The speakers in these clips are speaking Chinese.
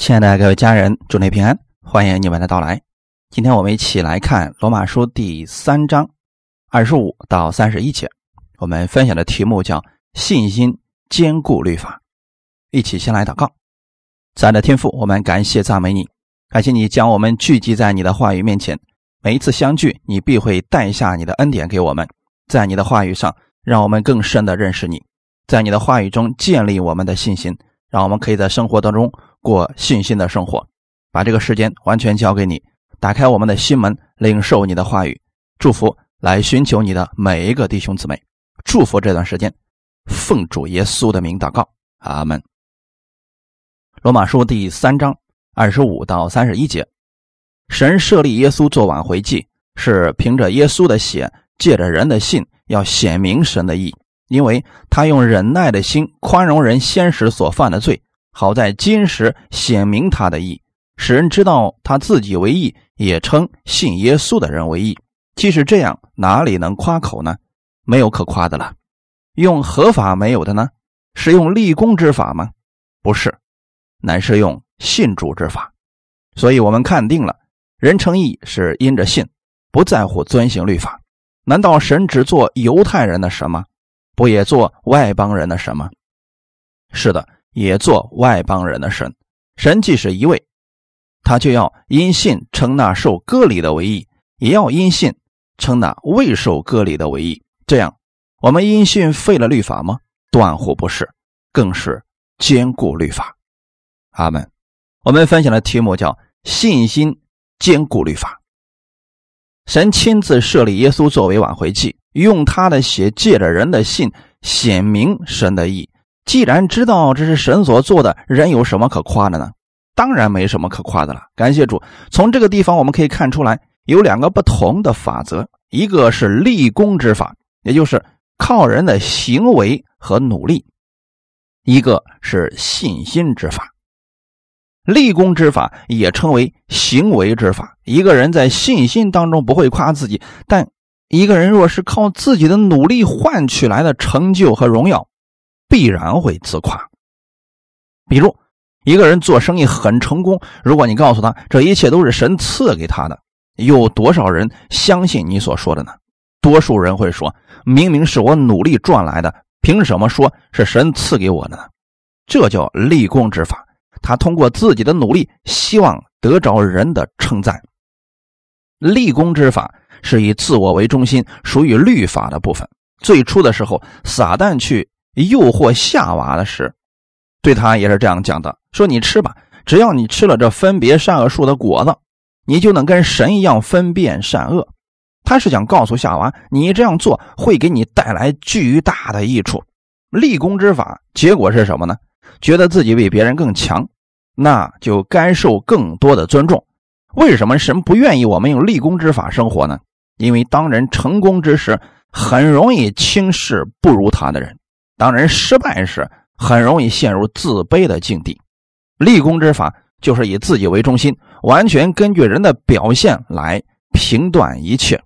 亲爱的各位家人，祝您平安，欢迎你们的到来。今天我们一起来看罗马书第三章二十五到三十一节。我们分享的题目叫“信心坚固律法”。一起先来祷告。亲爱的天父，我们感谢赞美你，感谢你将我们聚集在你的话语面前。每一次相聚，你必会带下你的恩典给我们，在你的话语上，让我们更深的认识你，在你的话语中建立我们的信心，让我们可以在生活当中。过信心的生活，把这个时间完全交给你，打开我们的心门，领受你的话语，祝福来寻求你的每一个弟兄姊妹，祝福这段时间，奉主耶稣的名祷告，阿门。罗马书第三章二十五到三十一节，神设立耶稣做挽回祭，是凭着耶稣的血，借着人的信，要显明神的义，因为他用忍耐的心宽容人先时所犯的罪。好在今时显明他的义，使人知道他自己为义，也称信耶稣的人为义。即使这样，哪里能夸口呢？没有可夸的了。用合法没有的呢？是用立功之法吗？不是，乃是用信主之法。所以我们看定了，人称义是因着信，不在乎遵行律法。难道神只做犹太人的什么？不也做外邦人的什么？是的。也做外邦人的神，神既是一位，他就要因信称那受割礼的为义，也要因信称那未受割礼的为义。这样，我们因信废了律法吗？断乎不是，更是坚固律法。阿门。我们分享的题目叫“信心坚固律法”。神亲自设立耶稣作为挽回祭，用他的血借着人的信显明神的义。既然知道这是神所做的，人有什么可夸的呢？当然没什么可夸的了。感谢主，从这个地方我们可以看出来，有两个不同的法则：一个是立功之法，也就是靠人的行为和努力；一个是信心之法。立功之法也称为行为之法。一个人在信心当中不会夸自己，但一个人若是靠自己的努力换取来的成就和荣耀。必然会自夸。比如，一个人做生意很成功，如果你告诉他这一切都是神赐给他的，有多少人相信你所说的呢？多数人会说：“明明是我努力赚来的，凭什么说是神赐给我的呢？”这叫立功之法。他通过自己的努力，希望得着人的称赞。立功之法是以自我为中心，属于律法的部分。最初的时候，撒旦去。诱惑夏娃的事，对他也是这样讲的：说你吃吧，只要你吃了这分别善恶树的果子，你就能跟神一样分辨善恶。他是想告诉夏娃，你这样做会给你带来巨大的益处。立功之法，结果是什么呢？觉得自己比别人更强，那就该受更多的尊重。为什么神不愿意我们用立功之法生活呢？因为当人成功之时，很容易轻视不如他的人。当人失败时，很容易陷入自卑的境地。立功之法就是以自己为中心，完全根据人的表现来评断一切。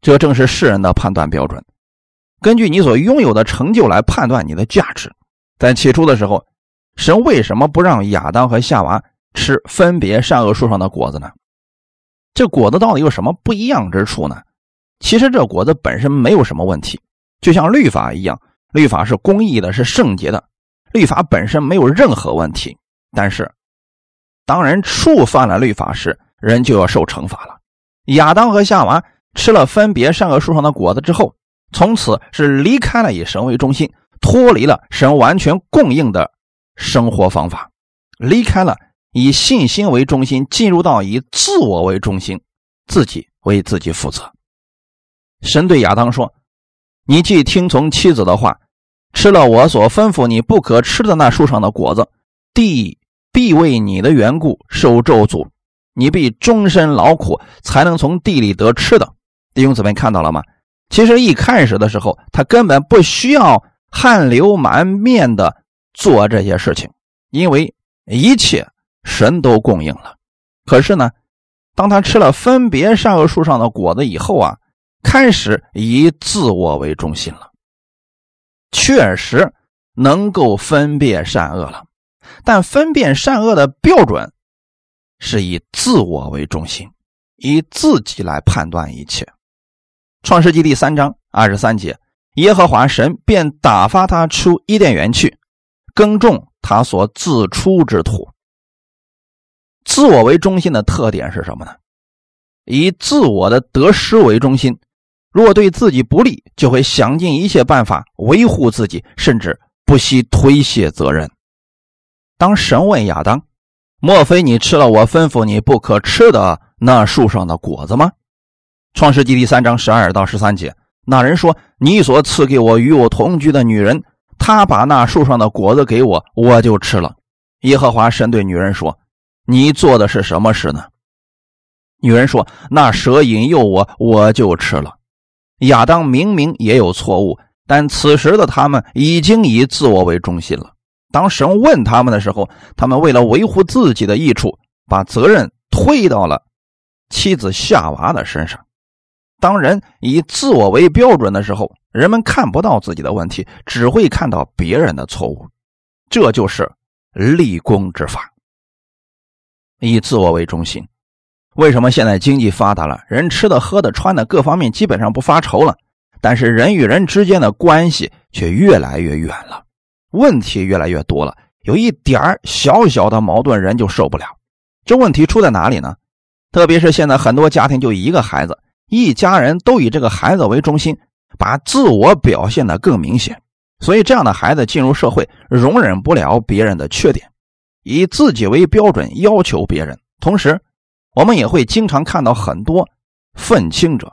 这正是世人的判断标准，根据你所拥有的成就来判断你的价值。在起初的时候，神为什么不让亚当和夏娃吃分别善恶树上的果子呢？这果子到底有什么不一样之处呢？其实这果子本身没有什么问题，就像律法一样。律法是公义的，是圣洁的，律法本身没有任何问题。但是，当人触犯了律法时，人就要受惩罚了。亚当和夏娃吃了分别善恶树上的果子之后，从此是离开了以神为中心，脱离了神完全供应的生活方法，离开了以信心为中心，进入到以自我为中心，自己为自己负责。神对亚当说。你既听从妻子的话，吃了我所吩咐你不可吃的那树上的果子，地必为你的缘故受咒诅，你必终身劳苦，才能从地里得吃的。弟兄姊妹看到了吗？其实一开始的时候，他根本不需要汗流满面的做这些事情，因为一切神都供应了。可是呢，当他吃了分别善恶树上的果子以后啊。开始以自我为中心了，确实能够分辨善恶了。但分辨善恶的标准是以自我为中心，以自己来判断一切。创世纪第三章二十三节，耶和华神便打发他出伊甸园去，耕种他所自出之土。自我为中心的特点是什么呢？以自我的得失为中心，如果对自己不利，就会想尽一切办法维护自己，甚至不惜推卸责任。当神问亚当：“莫非你吃了我吩咐你不可吃的那树上的果子吗？”创世纪第三章十二到十三节，那人说：“你所赐给我与我同居的女人，她把那树上的果子给我，我就吃了。”耶和华神对女人说：“你做的是什么事呢？”女人说：“那蛇引诱我，我就吃了。”亚当明明也有错误，但此时的他们已经以自我为中心了。当神问他们的时候，他们为了维护自己的益处，把责任推到了妻子夏娃的身上。当人以自我为标准的时候，人们看不到自己的问题，只会看到别人的错误。这就是立功之法。以自我为中心，为什么现在经济发达了，人吃的、喝的、穿的各方面基本上不发愁了，但是人与人之间的关系却越来越远了，问题越来越多了。有一点小小的矛盾，人就受不了。这问题出在哪里呢？特别是现在很多家庭就一个孩子。一家人都以这个孩子为中心，把自我表现的更明显，所以这样的孩子进入社会容忍不了别人的缺点，以自己为标准要求别人。同时，我们也会经常看到很多愤青者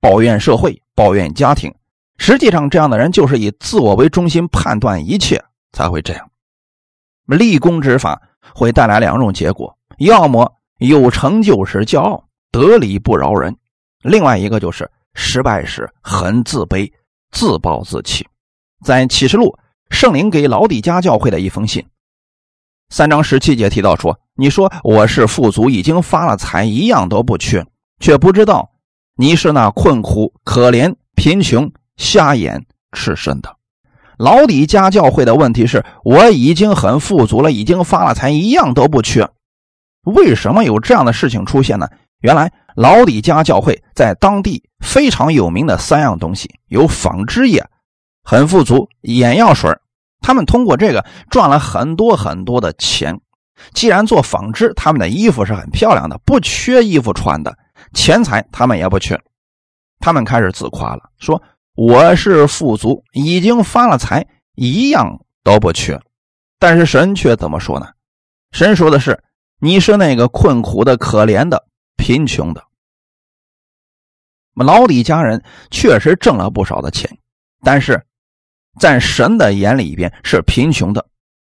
抱怨社会、抱怨家庭。实际上，这样的人就是以自我为中心判断一切，才会这样。立功之法会带来两种结果：要么有成就时骄傲，得理不饶人。另外一个就是失败时很自卑、自暴自弃。在启示录，圣灵给老底家教会的一封信，三章十七节提到说：“你说我是富足，已经发了财，一样都不缺，却不知道你是那困苦、可怜、贫穷、瞎眼、赤身的。”老底家教会的问题是：我已经很富足了，已经发了财，一样都不缺。为什么有这样的事情出现呢？原来。老底家教会在当地非常有名的三样东西有纺织业，很富足；眼药水，他们通过这个赚了很多很多的钱。既然做纺织，他们的衣服是很漂亮的，不缺衣服穿的，钱财他们也不缺。他们开始自夸了，说我是富足，已经发了财，一样都不缺。但是神却怎么说呢？神说的是：“你是那个困苦的、可怜的、贫穷的。”老李家人确实挣了不少的钱，但是在神的眼里边是贫穷的。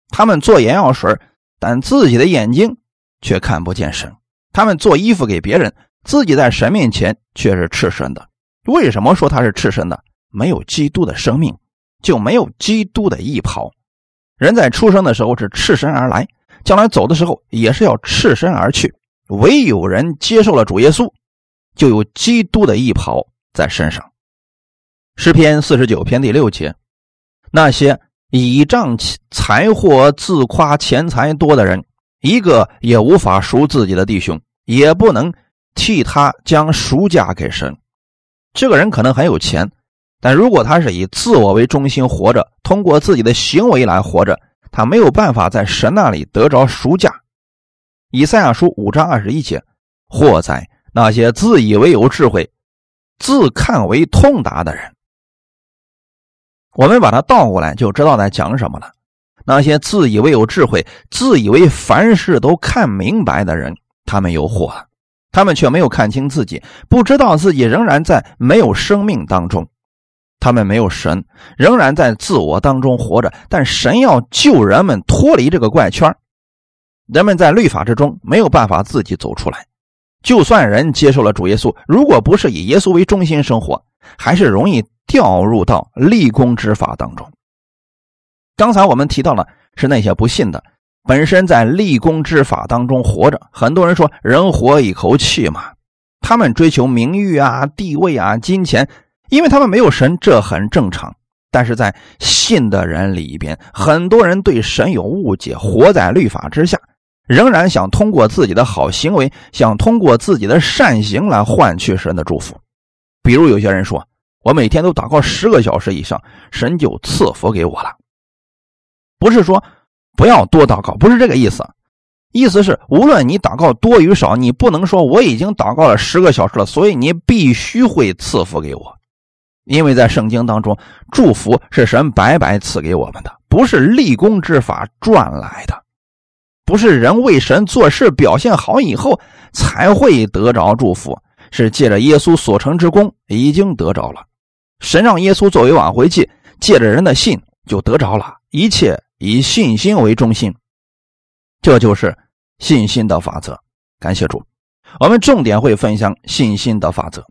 他们做眼药水，但自己的眼睛却看不见神；他们做衣服给别人，自己在神面前却是赤身的。为什么说他是赤身的？没有基督的生命，就没有基督的衣袍。人在出生的时候是赤身而来，将来走的时候也是要赤身而去。唯有人接受了主耶稣。就有基督的衣袍在身上。诗篇四十九篇第六节，那些倚仗财货自夸钱财多的人，一个也无法赎自己的弟兄，也不能替他将赎价给神。这个人可能很有钱，但如果他是以自我为中心活着，通过自己的行为来活着，他没有办法在神那里得着赎价。以赛亚书五章二十一节，祸哉！那些自以为有智慧、自看为通达的人，我们把它倒过来就知道在讲什么了。那些自以为有智慧、自以为凡事都看明白的人，他们有祸了。他们却没有看清自己，不知道自己仍然在没有生命当中，他们没有神，仍然在自我当中活着。但神要救人们脱离这个怪圈，人们在律法之中没有办法自己走出来。就算人接受了主耶稣，如果不是以耶稣为中心生活，还是容易掉入到立功之法当中。刚才我们提到了是那些不信的，本身在立功之法当中活着。很多人说人活一口气嘛，他们追求名誉啊、地位啊、金钱，因为他们没有神，这很正常。但是在信的人里边，很多人对神有误解，活在律法之下，仍然想通过自己的好行为，想通过自己的善行来换取神的祝福。比如有些人说：“我每天都祷告十个小时以上，神就赐福给我了。”不是说不要多祷告，不是这个意思。意思是，无论你祷告多与少，你不能说我已经祷告了十个小时了，所以你必须会赐福给我。因为在圣经当中，祝福是神白白赐给我们的，不是立功之法赚来的，不是人为神做事表现好以后才会得着祝福，是借着耶稣所成之功已经得着了。神让耶稣作为挽回祭，借着人的信就得着了，一切以信心为中心，这就是。信心的法则，感谢主。我们重点会分享信心的法则。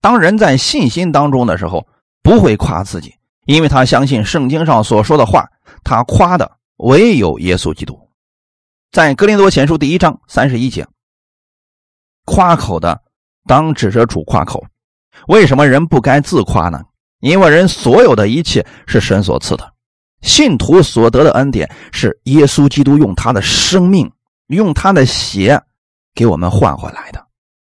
当人在信心当中的时候，不会夸自己，因为他相信圣经上所说的话。他夸的唯有耶稣基督。在格林多前书第一章三十一节，夸口的当指着主夸口。为什么人不该自夸呢？因为人所有的一切是神所赐的。信徒所得的恩典是耶稣基督用他的生命、用他的血给我们换回来的。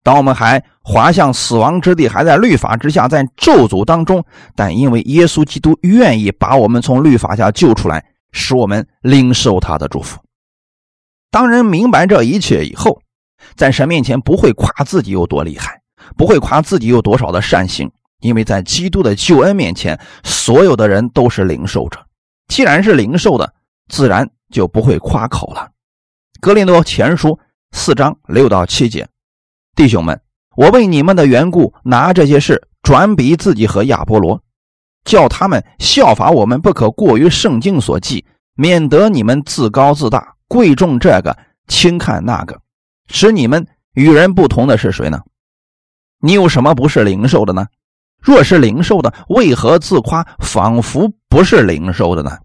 当我们还滑向死亡之地，还在律法之下，在咒诅当中，但因为耶稣基督愿意把我们从律法下救出来，使我们领受他的祝福。当人明白这一切以后，在神面前不会夸自己有多厉害，不会夸自己有多少的善行，因为在基督的救恩面前，所有的人都是领受者。既然是灵受的，自然就不会夸口了。格林多前书四章六到七节，弟兄们，我为你们的缘故，拿这些事转比自己和亚波罗，叫他们效法我们，不可过于圣经所记，免得你们自高自大，贵重这个，轻看那个，使你们与人不同的是谁呢？你有什么不是灵兽的呢？若是灵兽的，为何自夸，仿佛不是灵兽的呢？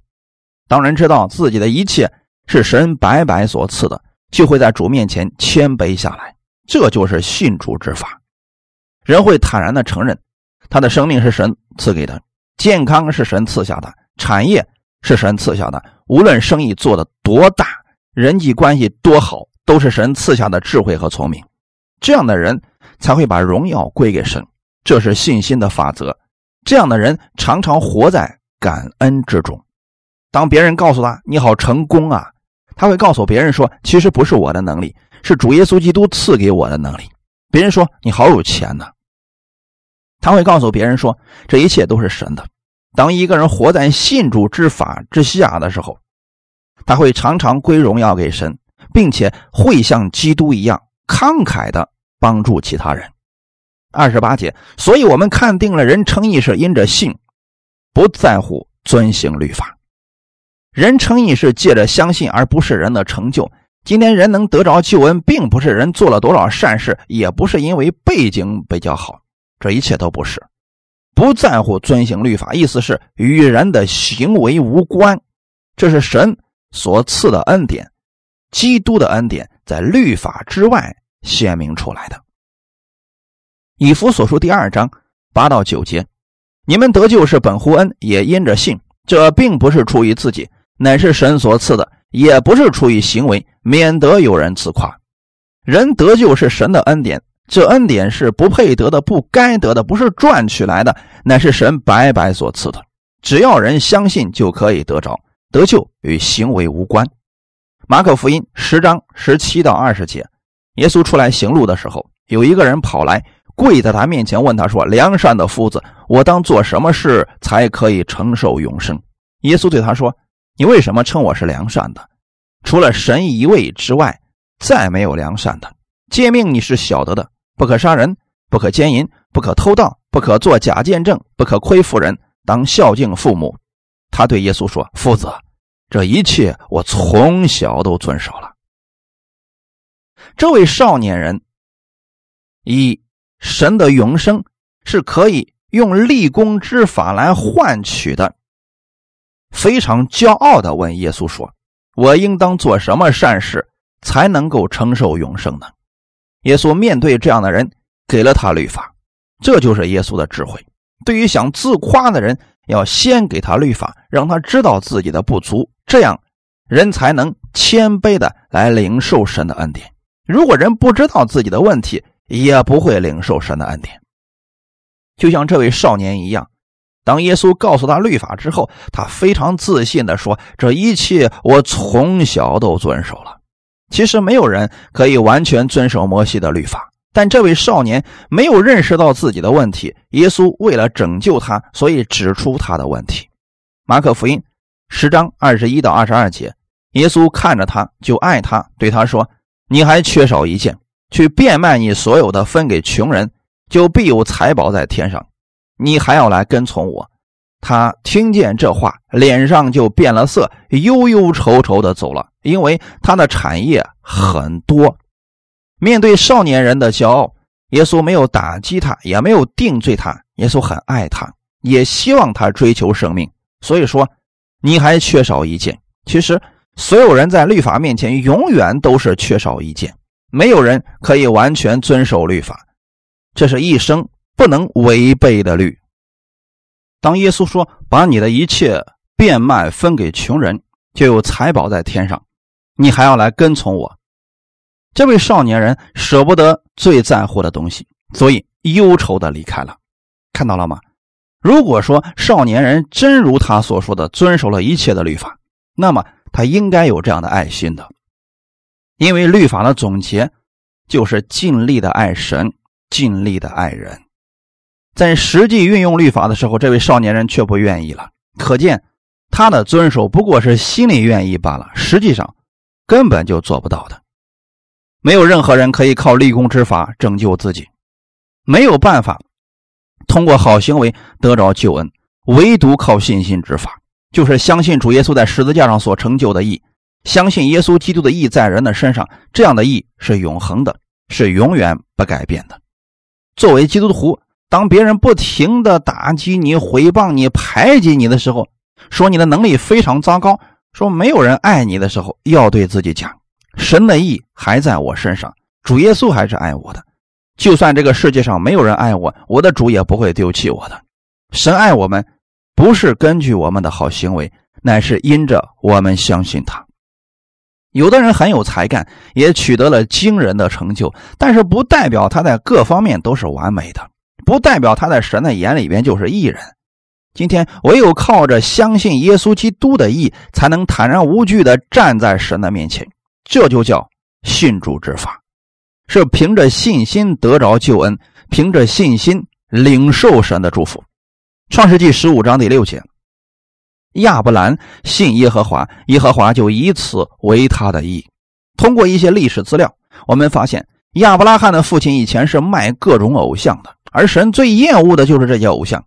当人知道自己的一切是神白白所赐的，就会在主面前谦卑下来。这就是信主之法。人会坦然的承认，他的生命是神赐给的，健康是神赐下的，产业是神赐下的。无论生意做的多大，人际关系多好，都是神赐下的智慧和聪明。这样的人才会把荣耀归给神。这是信心的法则。这样的人常常活在感恩之中。当别人告诉他“你好成功啊”，他会告诉别人说：“其实不是我的能力，是主耶稣基督赐给我的能力。”别人说：“你好有钱呐。”他会告诉别人说：“这一切都是神的。”当一个人活在信主之法之下的时候，他会常常归荣耀给神，并且会像基督一样慷慨的帮助其他人。二十八节，所以我们看定了人称义是因着信，不在乎遵行律法。人称义是借着相信，而不是人的成就。今天人能得着救恩，并不是人做了多少善事，也不是因为背景比较好，这一切都不是。不在乎遵行律法，意思是与人的行为无关。这是神所赐的恩典，基督的恩典在律法之外显明出来的。以弗所书第二章八到九节，你们得救是本乎恩，也因着信。这并不是出于自己，乃是神所赐的；也不是出于行为，免得有人自夸。人得救是神的恩典，这恩典是不配得的、不该得的，不是赚取来的，乃是神白白所赐的。只要人相信，就可以得着。得救与行为无关。马可福音十章十七到二十节，耶稣出来行路的时候，有一个人跑来。跪在他面前问他说：“良善的夫子，我当做什么事才可以承受永生？”耶稣对他说：“你为什么称我是良善的？除了神一位之外，再没有良善的。诫命你是晓得的：不可杀人，不可奸淫，不可偷盗，不可作假见证，不可亏负人，当孝敬父母。”他对耶稣说：“夫子，这一切我从小都遵守了。”这位少年人以。神的永生是可以用立功之法来换取的。非常骄傲的问耶稣说：“我应当做什么善事才能够承受永生呢？”耶稣面对这样的人，给了他律法。这就是耶稣的智慧。对于想自夸的人，要先给他律法，让他知道自己的不足，这样人才能谦卑的来领受神的恩典。如果人不知道自己的问题，也不会领受神的恩典。就像这位少年一样，当耶稣告诉他律法之后，他非常自信的说：“这一切我从小都遵守了。”其实没有人可以完全遵守摩西的律法。但这位少年没有认识到自己的问题，耶稣为了拯救他，所以指出他的问题。马可福音十章二十一到二十二节，耶稣看着他就爱他，对他说：“你还缺少一件，去变卖你所有的，分给穷人，就必有财宝在天上。你还要来跟从我。”他听见这话，脸上就变了色，忧忧愁愁的走了，因为他的产业很多。面对少年人的骄傲，耶稣没有打击他，也没有定罪他。耶稣很爱他，也希望他追求生命。所以说，你还缺少一件。其实，所有人在律法面前永远都是缺少一件，没有人可以完全遵守律法，这是一生不能违背的律。当耶稣说：“把你的一切变卖分给穷人，就有财宝在天上。”你还要来跟从我。这位少年人舍不得最在乎的东西，所以忧愁的离开了。看到了吗？如果说少年人真如他所说的遵守了一切的律法，那么他应该有这样的爱心的，因为律法的总结就是尽力的爱神，尽力的爱人。在实际运用律法的时候，这位少年人却不愿意了。可见他的遵守不过是心里愿意罢了，实际上根本就做不到的。没有任何人可以靠立功之法拯救自己，没有办法通过好行为得着救恩，唯独靠信心之法，就是相信主耶稣在十字架上所成就的义，相信耶稣基督的义在人的身上，这样的义是永恒的，是永远不改变的。作为基督徒，当别人不停的打击你、毁谤你、排挤你的时候，说你的能力非常糟糕，说没有人爱你的时候，要对自己讲。神的意还在我身上，主耶稣还是爱我的。就算这个世界上没有人爱我，我的主也不会丢弃我的。神爱我们，不是根据我们的好行为，乃是因着我们相信他。有的人很有才干，也取得了惊人的成就，但是不代表他在各方面都是完美的，不代表他在神的眼里边就是艺人。今天唯有靠着相信耶稣基督的义，才能坦然无惧地站在神的面前。这就叫信主之法，是凭着信心得着救恩，凭着信心领受神的祝福。创世纪十五章第六节，亚伯兰信耶和华，耶和华就以此为他的义。通过一些历史资料，我们发现亚伯拉罕的父亲以前是卖各种偶像的，而神最厌恶的就是这些偶像。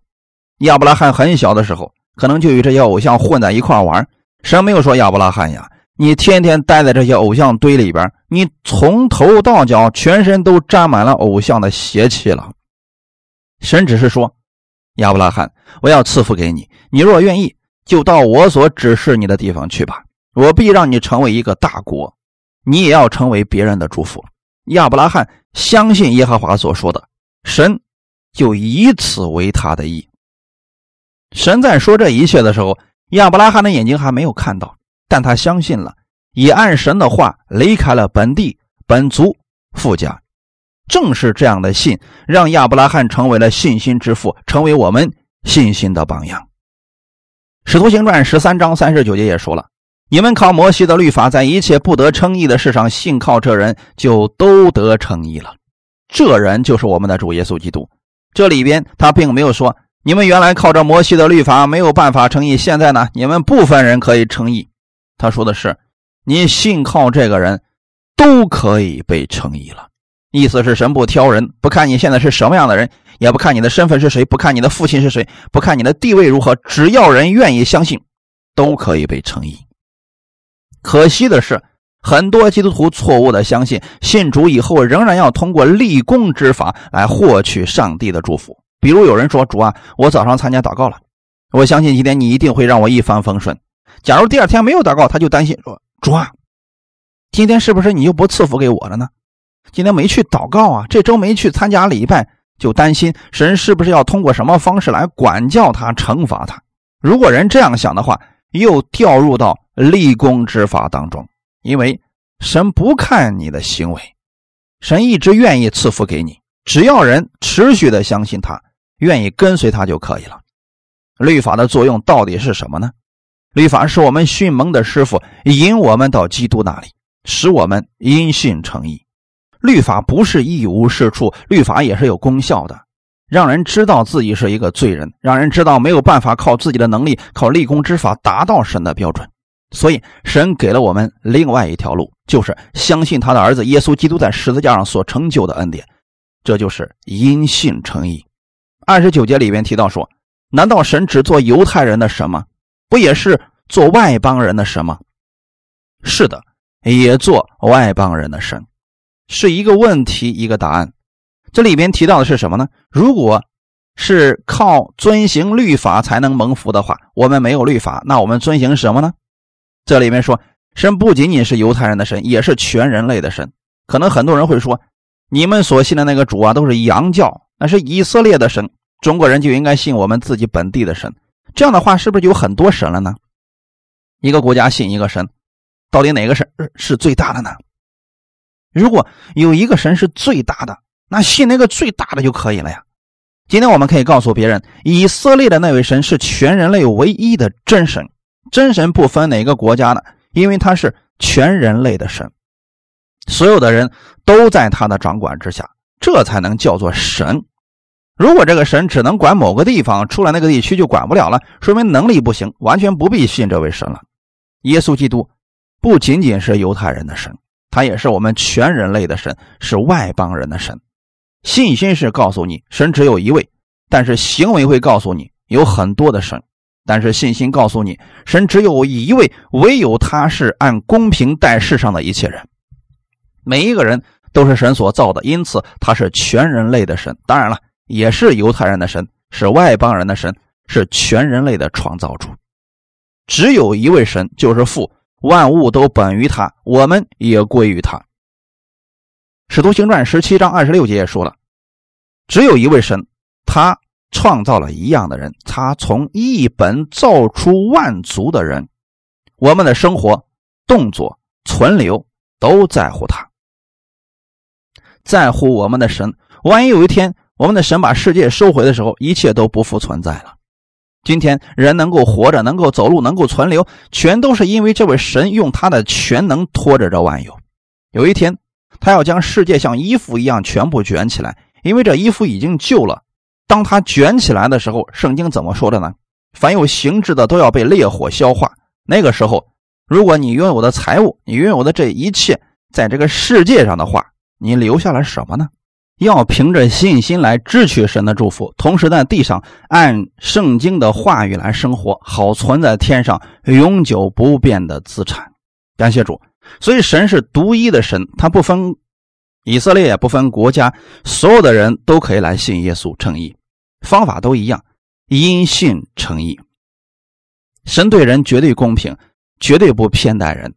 亚伯拉罕很小的时候，可能就与这些偶像混在一块玩，神没有说亚伯拉罕呀。你天天待在这些偶像堆里边，你从头到脚全身都沾满了偶像的邪气了。神只是说：“亚伯拉罕，我要赐福给你，你若愿意，就到我所指示你的地方去吧。我必让你成为一个大国，你也要成为别人的祝福。”亚伯拉罕相信耶和华所说的，神就以此为他的意。神在说这一切的时候，亚伯拉罕的眼睛还没有看到。但他相信了，也按神的话离开了本地本族富家。正是这样的信，让亚伯拉罕成为了信心之父，成为我们信心的榜样。使徒行传十三章三十九节也说了：“你们靠摩西的律法，在一切不得称义的事上信靠这人，就都得称义了。这人就是我们的主耶稣基督。”这里边他并没有说：“你们原来靠着摩西的律法没有办法称义，现在呢，你们部分人可以称义。”他说的是：“你信靠这个人，都可以被称义了。”意思是神不挑人，不看你现在是什么样的人，也不看你的身份是谁，不看你的父亲是谁，不看你的地位如何，只要人愿意相信，都可以被称义。可惜的是，很多基督徒错误的相信，信主以后仍然要通过立功之法来获取上帝的祝福。比如有人说：“主啊，我早上参加祷告了，我相信今天你一定会让我一帆风顺。”假如第二天没有祷告，他就担心说：“主啊，今天是不是你又不赐福给我了呢？今天没去祷告啊，这周没去参加礼拜，就担心神是不是要通过什么方式来管教他、惩罚他？如果人这样想的话，又掉入到立功之法当中，因为神不看你的行为，神一直愿意赐福给你，只要人持续的相信他，愿意跟随他就可以了。律法的作用到底是什么呢？律法是我们训蒙的师傅，引我们到基督那里，使我们因信成义。律法不是一无是处，律法也是有功效的，让人知道自己是一个罪人，让人知道没有办法靠自己的能力、靠立功之法达到神的标准。所以，神给了我们另外一条路，就是相信他的儿子耶稣基督在十字架上所成就的恩典，这就是因信称义。二十九节里面提到说：“难道神只做犹太人的神吗？不也是做外邦人的神吗？”是的，也做外邦人的神，是一个问题一个答案。这里边提到的是什么呢？如果是靠遵行律法才能蒙福的话，我们没有律法，那我们遵行什么呢？这里面说，神不仅仅是犹太人的神，也是全人类的神。可能很多人会说，你们所信的那个主啊，都是洋教，那是以色列的神，中国人就应该信我们自己本地的神。这样的话，是不是就有很多神了呢？一个国家信一个神，到底哪个神是最大的呢？如果有一个神是最大的，那信那个最大的就可以了呀。今天我们可以告诉别人，以色列的那位神是全人类唯一的真神。真神不分哪个国家的，因为他是全人类的神，所有的人都在他的掌管之下，这才能叫做神。如果这个神只能管某个地方，出了那个地区就管不了了，说明能力不行，完全不必信这位神了。耶稣基督不仅仅是犹太人的神，他也是我们全人类的神，是外邦人的神。信心是告诉你神只有一位，但是行为会告诉你有很多的神。但是信心告诉你，神只有一位，唯有他是按公平待世上的一切人。每一个人都是神所造的，因此他是全人类的神。当然了，也是犹太人的神，是外邦人的神，是全人类的创造主。只有一位神，就是父，万物都本于他，我们也归于他。使徒行传十七章二十六节也说了，只有一位神，他。创造了一样的人，他从一本造出万族的人，我们的生活、动作、存留都在乎他，在乎我们的神。万一有一天我们的神把世界收回的时候，一切都不复存在了。今天人能够活着、能够走路、能够存留，全都是因为这位神用他的全能拖着这万有。有一天，他要将世界像衣服一样全部卷起来，因为这衣服已经旧了。当他卷起来的时候，圣经怎么说的呢？凡有形质的都要被烈火消化。那个时候，如果你拥有的财物，你拥有的这一切，在这个世界上的话，你留下了什么呢？要凭着信心来支取神的祝福，同时在地上按圣经的话语来生活，好存在天上永久不变的资产。感谢主。所以神是独一的神，他不分。以色列不分国家，所有的人都可以来信耶稣称义，方法都一样，因信称义。神对人绝对公平，绝对不偏待人，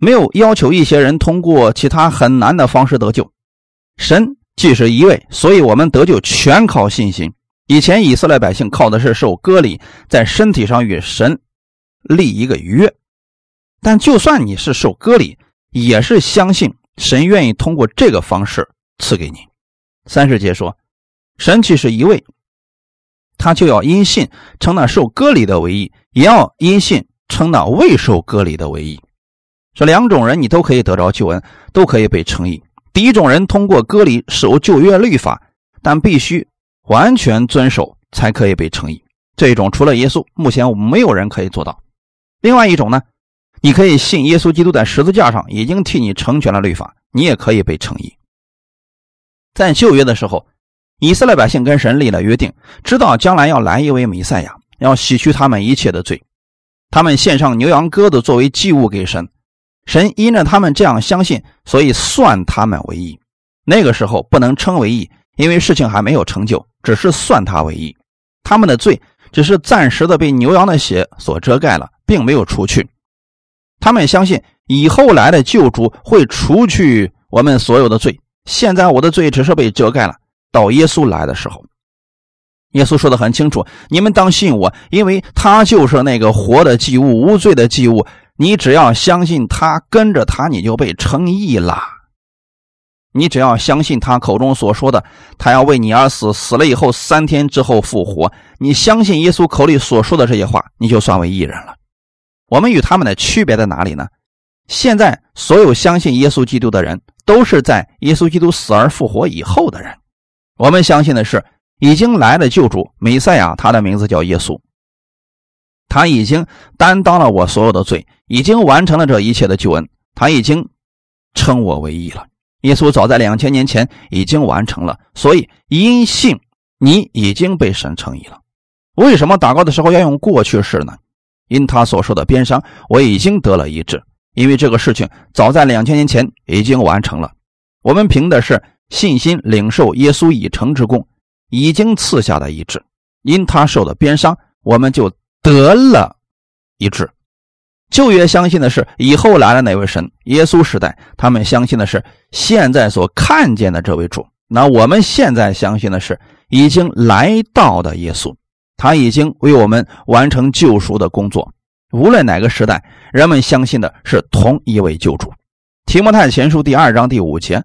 没有要求一些人通过其他很难的方式得救。神既是一位，所以我们得救全靠信心。以前以色列百姓靠的是受割礼，在身体上与神立一个约，但就算你是受割礼，也是相信。神愿意通过这个方式赐给你。三十节说，神既是一位，他就要因信称那受割礼的为义，也要因信称那未受割礼的为义。这两种人你都可以得着救恩，都可以被称义。第一种人通过割礼守旧约律法，但必须完全遵守才可以被称义。这种除了耶稣，目前我们没有人可以做到。另外一种呢？你可以信耶稣基督在十字架上已经替你成全了律法，你也可以被称义。在旧约的时候，以色列百姓跟神立了约定，知道将来要来一位弥赛亚，要洗去他们一切的罪。他们献上牛羊鸽子作为祭物给神，神因着他们这样相信，所以算他们为义。那个时候不能称为义，因为事情还没有成就，只是算他为义。他们的罪只是暂时的被牛羊的血所遮盖了，并没有除去。他们相信以后来的救主会除去我们所有的罪。现在我的罪只是被遮盖了。到耶稣来的时候，耶稣说的很清楚：你们当信我，因为他就是那个活的祭物，无罪的祭物。你只要相信他，跟着他，你就被称义了。你只要相信他口中所说的，他要为你而死，死了以后三天之后复活。你相信耶稣口里所说的这些话，你就算为义人了。我们与他们的区别在哪里呢？现在所有相信耶稣基督的人，都是在耶稣基督死而复活以后的人。我们相信的是已经来的救主弥赛亚，他的名字叫耶稣。他已经担当了我所有的罪，已经完成了这一切的救恩。他已经称我为义了。耶稣早在两千年前已经完成了，所以因信你已经被神称义了。为什么祷告的时候要用过去式呢？因他所受的鞭伤，我已经得了医治。因为这个事情早在两千年前已经完成了。我们凭的是信心领受耶稣已成之功，已经赐下的医治。因他受的鞭伤，我们就。得了一致，旧约相信的是以后来了哪位神？耶稣时代，他们相信的是现在所看见的这位主。那我们现在相信的是已经来到的耶稣，他已经为我们完成救赎的工作。无论哪个时代，人们相信的是同一位救主。提摩太前书第二章第五节，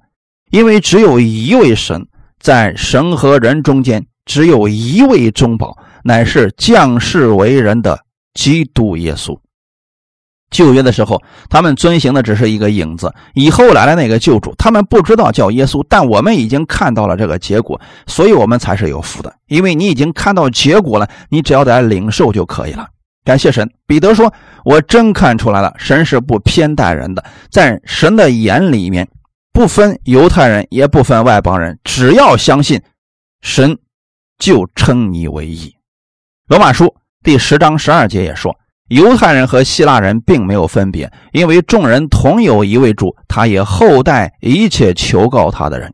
因为只有一位神，在神和人中间，只有一位中保。乃是降世为人的基督耶稣。旧约的时候，他们遵行的只是一个影子；以后来的那个救主，他们不知道叫耶稣，但我们已经看到了这个结果，所以我们才是有福的。因为你已经看到结果了，你只要来领受就可以了。感谢神。彼得说：“我真看出来了，神是不偏待人的，在神的眼里面，不分犹太人，也不分外邦人，只要相信神，就称你为义。”罗马书第十章十二节也说，犹太人和希腊人并没有分别，因为众人同有一位主，他也厚待一切求告他的人。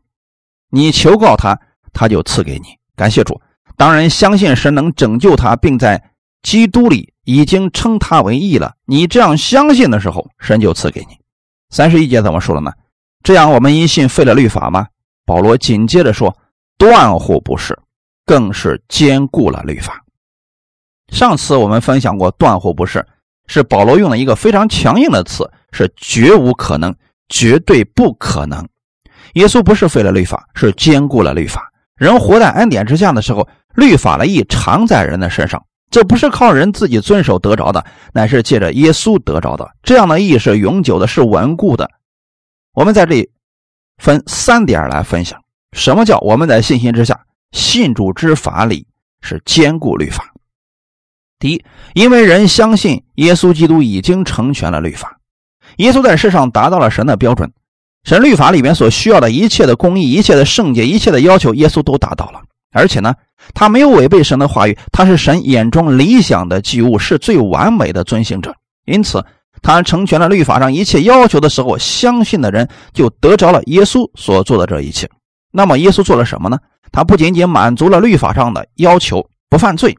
你求告他，他就赐给你。感谢主。当然，相信神能拯救他，并在基督里已经称他为义了。你这样相信的时候，神就赐给你。三十一节怎么说了呢？这样我们因信废了律法吗？保罗紧接着说：断乎不是，更是坚固了律法。上次我们分享过，断乎不是，是保罗用了一个非常强硬的词，是绝无可能，绝对不可能。耶稣不是废了律法，是兼顾了律法。人活在恩典之下的时候，律法的义常在人的身上，这不是靠人自己遵守得着的，乃是借着耶稣得着的。这样的义是永久的，是稳固的。我们在这里分三点来分享：什么叫我们在信心之下，信主之法里是兼顾律法？第一，因为人相信耶稣基督已经成全了律法，耶稣在世上达到了神的标准，神律法里面所需要的一切的公义、一切的圣洁、一切的要求，耶稣都达到了。而且呢，他没有违背神的话语，他是神眼中理想的祭物，是最完美的遵行者。因此，他成全了律法上一切要求的时候，相信的人就得着了耶稣所做的这一切。那么，耶稣做了什么呢？他不仅仅满足了律法上的要求，不犯罪。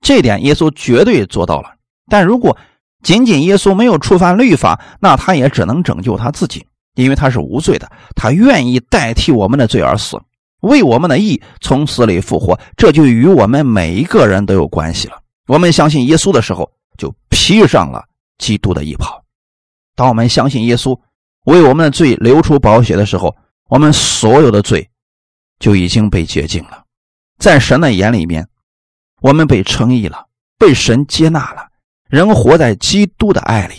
这点耶稣绝对做到了，但如果仅仅耶稣没有触犯律法，那他也只能拯救他自己，因为他是无罪的，他愿意代替我们的罪而死，为我们的义从死里复活，这就与我们每一个人都有关系了。我们相信耶稣的时候，就披上了基督的衣袍；当我们相信耶稣为我们的罪流出宝血的时候，我们所有的罪就已经被洁净了，在神的眼里面。我们被称义了，被神接纳了，人活在基督的爱里，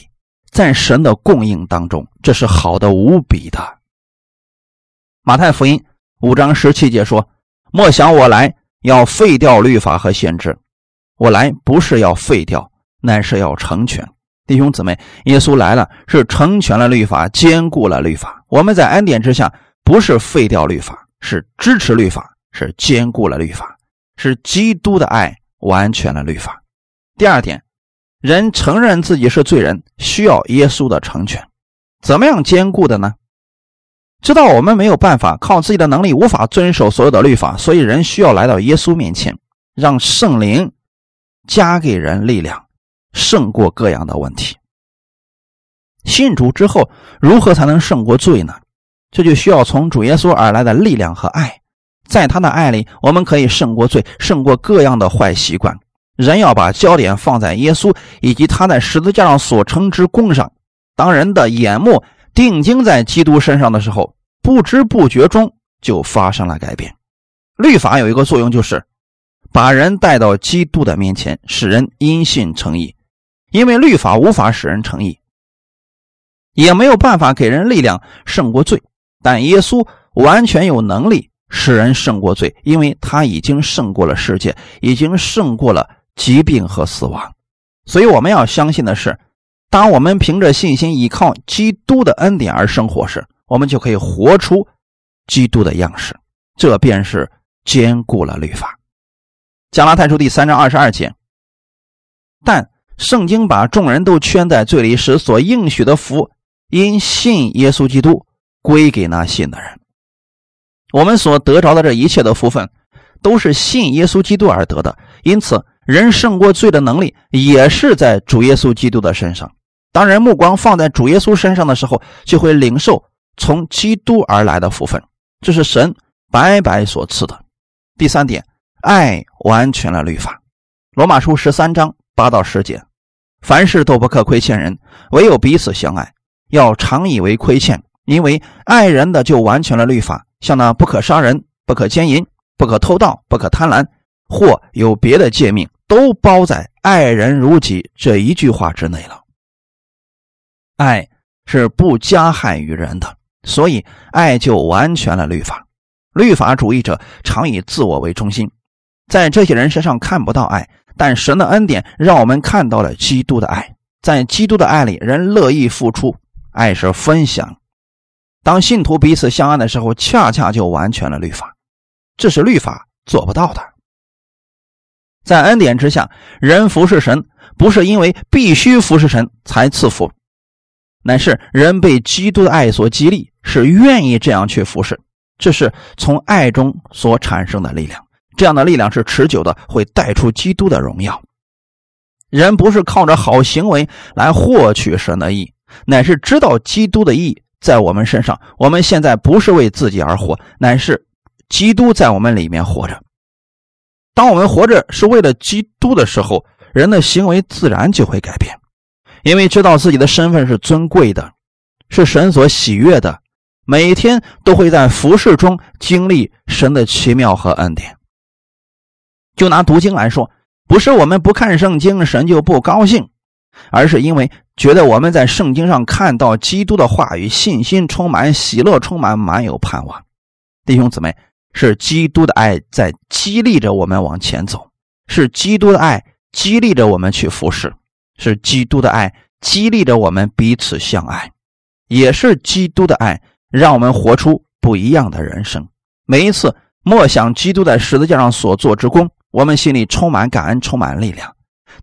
在神的供应当中，这是好的无比的。马太福音五章十七节说：“莫想我来要废掉律法和先知，我来不是要废掉，乃是要成全。”弟兄姊妹，耶稣来了，是成全了律法，兼顾了律法。我们在恩典之下，不是废掉律法，是支持律法，是兼顾了律法。是基督的爱完全了律法。第二点，人承认自己是罪人，需要耶稣的成全。怎么样兼顾的呢？知道我们没有办法靠自己的能力，无法遵守所有的律法，所以人需要来到耶稣面前，让圣灵加给人力量，胜过各样的问题。信主之后，如何才能胜过罪呢？这就需要从主耶稣而来的力量和爱。在他的爱里，我们可以胜过罪，胜过各样的坏习惯。人要把焦点放在耶稣以及他在十字架上所成之功上。当人的眼目定睛在基督身上的时候，不知不觉中就发生了改变。律法有一个作用，就是把人带到基督的面前，使人因信称义。因为律法无法使人称义，也没有办法给人力量胜过罪，但耶稣完全有能力使人胜过罪，因为他已经胜过了世界，已经胜过了疾病和死亡。所以我们要相信的是，当我们凭着信心依靠基督的恩典而生活时，我们就可以活出基督的样式。这便是兼顾了律法。加拉太书第三章二十二节，但。圣经把众人都圈在罪里，时所应许的福因信耶稣基督归给那信的人。我们所得着的这一切的福分，都是信耶稣基督而得的。因此，人胜过罪的能力也是在主耶稣基督的身上。当人目光放在主耶稣身上的时候，就会领受从基督而来的福分，这是神白白所赐的。第三点，爱完全了律法。罗马书十三章八到十节。凡事都不可亏欠人，唯有彼此相爱，要常以为亏欠。因为爱人的就完全了律法，像那不可杀人、不可奸淫、不可偷盗、不可贪婪，或有别的诫命，都包在“爱人如己”这一句话之内了。爱是不加害于人的，所以爱就完全了律法。律法主义者常以自我为中心，在这些人身上看不到爱。但神的恩典让我们看到了基督的爱，在基督的爱里，人乐意付出，爱是分享。当信徒彼此相爱的时候，恰恰就完全了律法，这是律法做不到的。在恩典之下，人服侍神，不是因为必须服侍神才赐福，乃是人被基督的爱所激励，是愿意这样去服侍，这是从爱中所产生的力量。这样的力量是持久的，会带出基督的荣耀。人不是靠着好行为来获取神的意，乃是知道基督的意在我们身上。我们现在不是为自己而活，乃是基督在我们里面活着。当我们活着是为了基督的时候，人的行为自然就会改变，因为知道自己的身份是尊贵的，是神所喜悦的，每天都会在服侍中经历神的奇妙和恩典。就拿读经来说，不是我们不看圣经，神就不高兴，而是因为觉得我们在圣经上看到基督的话语，信心充满，喜乐充满，满有盼望。弟兄姊妹，是基督的爱在激励着我们往前走，是基督的爱激励着我们去服侍，是基督的爱激励着我们彼此相爱，也是基督的爱让我们活出不一样的人生。每一次默想基督在十字架上所做之功。我们心里充满感恩，充满力量。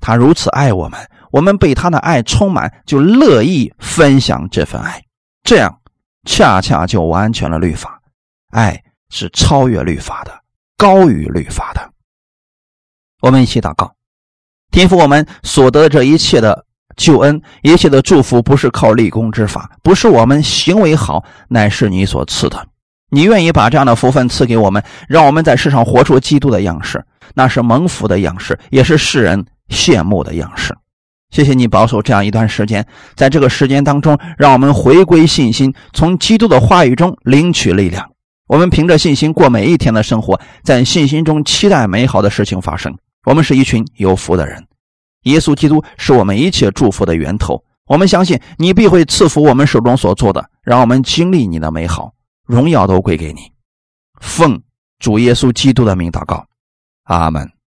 他如此爱我们，我们被他的爱充满，就乐意分享这份爱。这样，恰恰就完全了律法。爱是超越律法的，高于律法的。我们一起祷告：天父，我们所得的这一切的救恩，一切的祝福，不是靠立功之法，不是我们行为好，乃是你所赐的。你愿意把这样的福分赐给我们，让我们在世上活出基督的样式。那是蒙福的样式，也是世人羡慕的样式。谢谢你保守这样一段时间，在这个时间当中，让我们回归信心，从基督的话语中领取力量。我们凭着信心过每一天的生活，在信心中期待美好的事情发生。我们是一群有福的人。耶稣基督是我们一切祝福的源头。我们相信你必会赐福我们手中所做的，让我们经历你的美好，荣耀都归给你。奉主耶稣基督的名祷告。阿门。